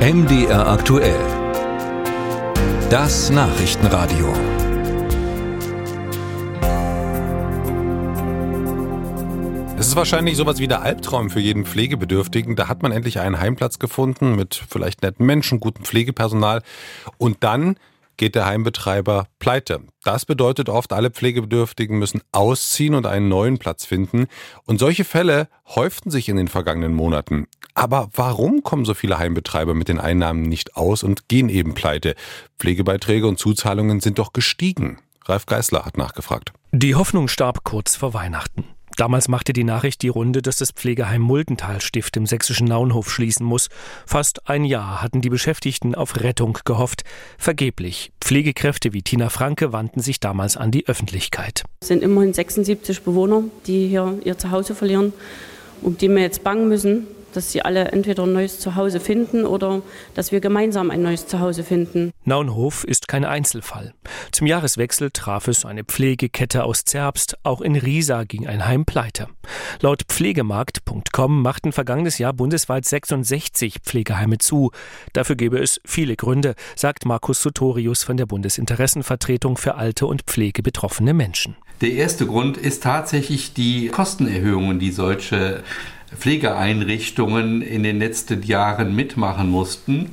MDR aktuell. Das Nachrichtenradio. Es ist wahrscheinlich sowas wie der Albtraum für jeden Pflegebedürftigen. Da hat man endlich einen Heimplatz gefunden mit vielleicht netten Menschen, gutem Pflegepersonal. Und dann geht der Heimbetreiber pleite. Das bedeutet oft, alle Pflegebedürftigen müssen ausziehen und einen neuen Platz finden. Und solche Fälle häuften sich in den vergangenen Monaten. Aber warum kommen so viele Heimbetreiber mit den Einnahmen nicht aus und gehen eben pleite? Pflegebeiträge und Zuzahlungen sind doch gestiegen. Ralf Geißler hat nachgefragt. Die Hoffnung starb kurz vor Weihnachten. Damals machte die Nachricht die Runde, dass das Pflegeheim Muldentalstift im sächsischen Naunhof schließen muss. Fast ein Jahr hatten die Beschäftigten auf Rettung gehofft. Vergeblich. Pflegekräfte wie Tina Franke wandten sich damals an die Öffentlichkeit. Es sind immerhin 76 Bewohner, die hier ihr Zuhause verlieren, um die wir jetzt bangen müssen, dass sie alle entweder ein neues Zuhause finden oder dass wir gemeinsam ein neues Zuhause finden. Naunhof ist kein Einzelfall. Zum Jahreswechsel traf es eine Pflegekette aus Zerbst. Auch in Riesa ging ein Heim pleite. Laut Pflegemarkt.com machten vergangenes Jahr bundesweit 66 Pflegeheime zu. Dafür gäbe es viele Gründe, sagt Markus Sotorius von der Bundesinteressenvertretung für alte und pflegebetroffene Menschen. Der erste Grund ist tatsächlich die Kostenerhöhungen, die solche Pflegeeinrichtungen in den letzten Jahren mitmachen mussten.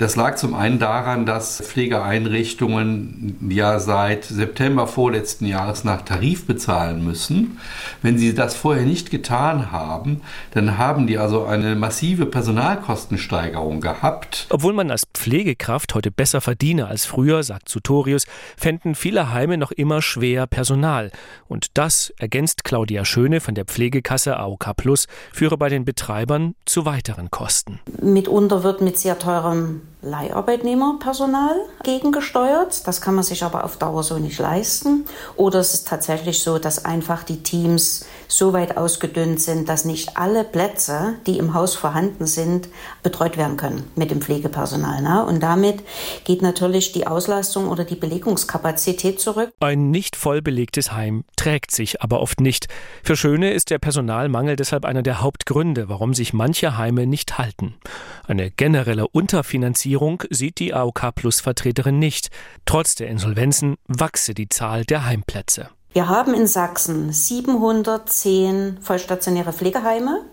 Das lag zum einen daran, dass Pflegeeinrichtungen ja seit September vorletzten Jahres nach Tarif bezahlen müssen. Wenn sie das vorher nicht getan haben, dann haben die also eine massive Personalkostensteigerung gehabt. Obwohl man als Pflegekraft heute besser verdiene als früher, sagt Sutorius, fänden viele Heime noch immer schwer Personal. Und das, ergänzt Claudia Schöne von der Pflegekasse AOK Plus, führe bei den Betreibern zu weiteren Kosten. Mitunter wird mit sehr teurem Leiharbeitnehmerpersonal gegengesteuert. Das kann man sich aber auf Dauer so nicht leisten. Oder es ist tatsächlich so, dass einfach die Teams so weit ausgedünnt sind, dass nicht alle Plätze, die im Haus vorhanden sind, betreut werden können mit dem Pflegepersonal. Ne? Und damit geht natürlich die Auslastung oder die Belegungskapazität zurück. Ein nicht voll belegtes Heim trägt sich aber oft nicht. Für Schöne ist der Personalmangel deshalb einer der Hauptgründe, warum sich manche Heime nicht halten. Eine generelle Unterfinanzierung sieht die AOK Plus Vertreterin nicht. Trotz der Insolvenzen wachse die Zahl der Heimplätze. Wir haben in Sachsen 710 vollstationäre Pflegeheime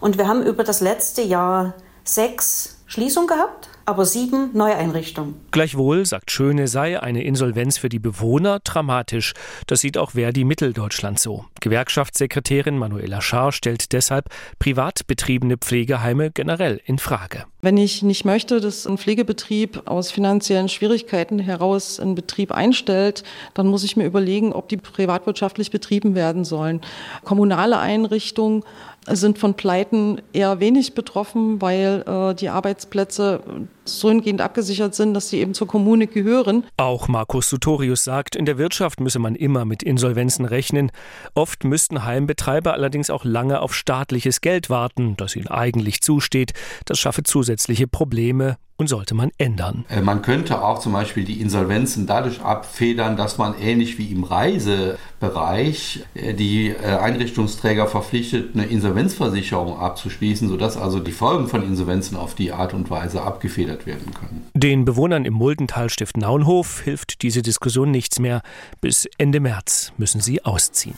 und wir haben über das letzte Jahr sechs Schließungen gehabt aber sieben Neueinrichtungen. Gleichwohl, sagt Schöne, sei eine Insolvenz für die Bewohner dramatisch. Das sieht auch Verdi Mitteldeutschland so. Gewerkschaftssekretärin Manuela Schaar stellt deshalb privat betriebene Pflegeheime generell in Frage. Wenn ich nicht möchte, dass ein Pflegebetrieb aus finanziellen Schwierigkeiten heraus einen Betrieb einstellt, dann muss ich mir überlegen, ob die privatwirtschaftlich betrieben werden sollen. Kommunale Einrichtungen sind von Pleiten eher wenig betroffen, weil äh, die Arbeitsplätze so hingehend abgesichert sind, dass sie eben zur Kommune gehören. Auch Markus Sutorius sagt, in der Wirtschaft müsse man immer mit Insolvenzen rechnen. Oft müssten Heimbetreiber allerdings auch lange auf staatliches Geld warten, das ihnen eigentlich zusteht. Das schaffe zusätzliche Probleme und sollte man ändern. Äh, man könnte auch zum Beispiel die Insolvenzen dadurch abfedern, dass man ähnlich wie im Reisebereich äh, die äh, Einrichtungsträger verpflichtet, eine Insolvenzversicherung abzuschließen, sodass also die Folgen von Insolvenzen auf die Art und Weise abgefedert werden können. Den Bewohnern im Muldentalstift Naunhof hilft diese Diskussion nichts mehr. Bis Ende März müssen sie ausziehen.